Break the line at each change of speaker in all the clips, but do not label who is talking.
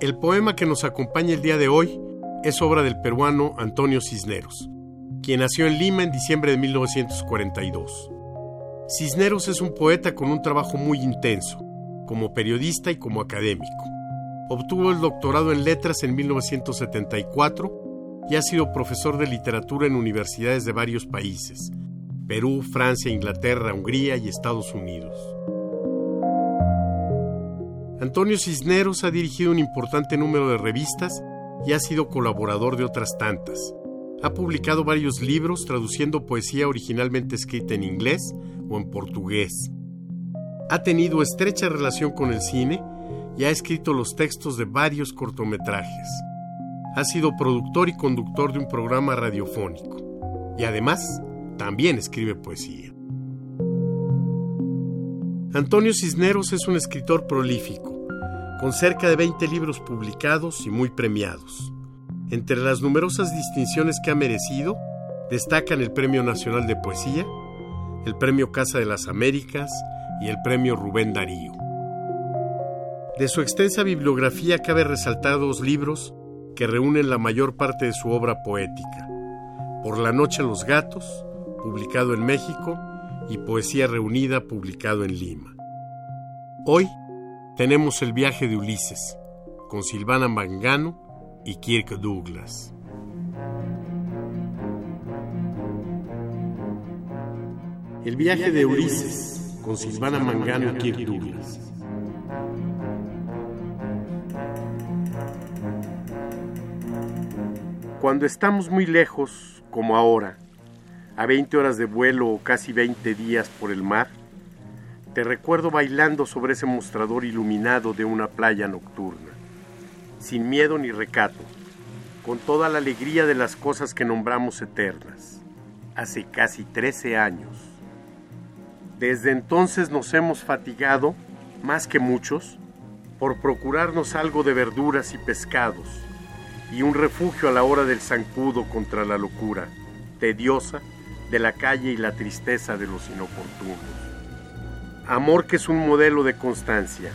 El poema que nos acompaña el día de hoy es obra del peruano Antonio Cisneros, quien nació en Lima en diciembre de 1942. Cisneros es un poeta con un trabajo muy intenso, como periodista y como académico. Obtuvo el doctorado en letras en 1974 y ha sido profesor de literatura en universidades de varios países, Perú, Francia, Inglaterra, Hungría y Estados Unidos. Antonio Cisneros ha dirigido un importante número de revistas y ha sido colaborador de otras tantas. Ha publicado varios libros traduciendo poesía originalmente escrita en inglés o en portugués. Ha tenido estrecha relación con el cine y ha escrito los textos de varios cortometrajes. Ha sido productor y conductor de un programa radiofónico. Y además, también escribe poesía. Antonio Cisneros es un escritor prolífico con cerca de 20 libros publicados y muy premiados. Entre las numerosas distinciones que ha merecido, destacan el Premio Nacional de Poesía, el Premio Casa de las Américas y el Premio Rubén Darío. De su extensa bibliografía cabe resaltar dos libros que reúnen la mayor parte de su obra poética. Por la noche los gatos, publicado en México, y Poesía reunida, publicado en Lima. Hoy tenemos el viaje de Ulises, con Silvana Mangano y Kirk Douglas. El viaje de Ulises, con Silvana Mangano y Kirk Douglas. Cuando estamos muy lejos, como ahora, a 20 horas de vuelo o casi 20 días por el mar, te recuerdo bailando sobre ese mostrador iluminado de una playa nocturna, sin miedo ni recato, con toda la alegría de las cosas que nombramos eternas, hace casi 13 años. Desde entonces nos hemos fatigado, más que muchos, por procurarnos algo de verduras y pescados, y un refugio a la hora del zancudo contra la locura, tediosa, de la calle y la tristeza de los inoportunos. Amor que es un modelo de constancia.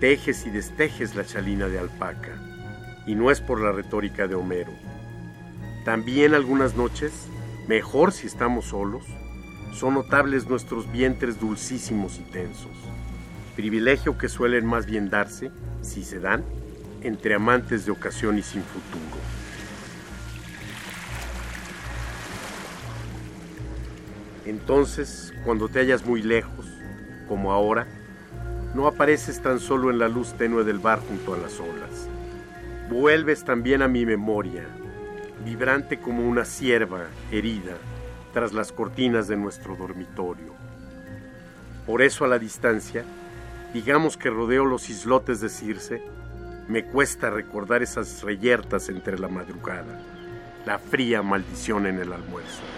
Tejes y destejes la chalina de alpaca. Y no es por la retórica de Homero. También algunas noches, mejor si estamos solos, son notables nuestros vientres dulcísimos y tensos. Privilegio que suelen más bien darse, si se dan, entre amantes de ocasión y sin futuro. Entonces, cuando te hallas muy lejos, como ahora, no apareces tan solo en la luz tenue del bar junto a las olas. Vuelves también a mi memoria, vibrante como una cierva herida tras las cortinas de nuestro dormitorio. Por eso a la distancia, digamos que rodeo los islotes de Circe, me cuesta recordar esas reyertas entre la madrugada, la fría maldición en el almuerzo.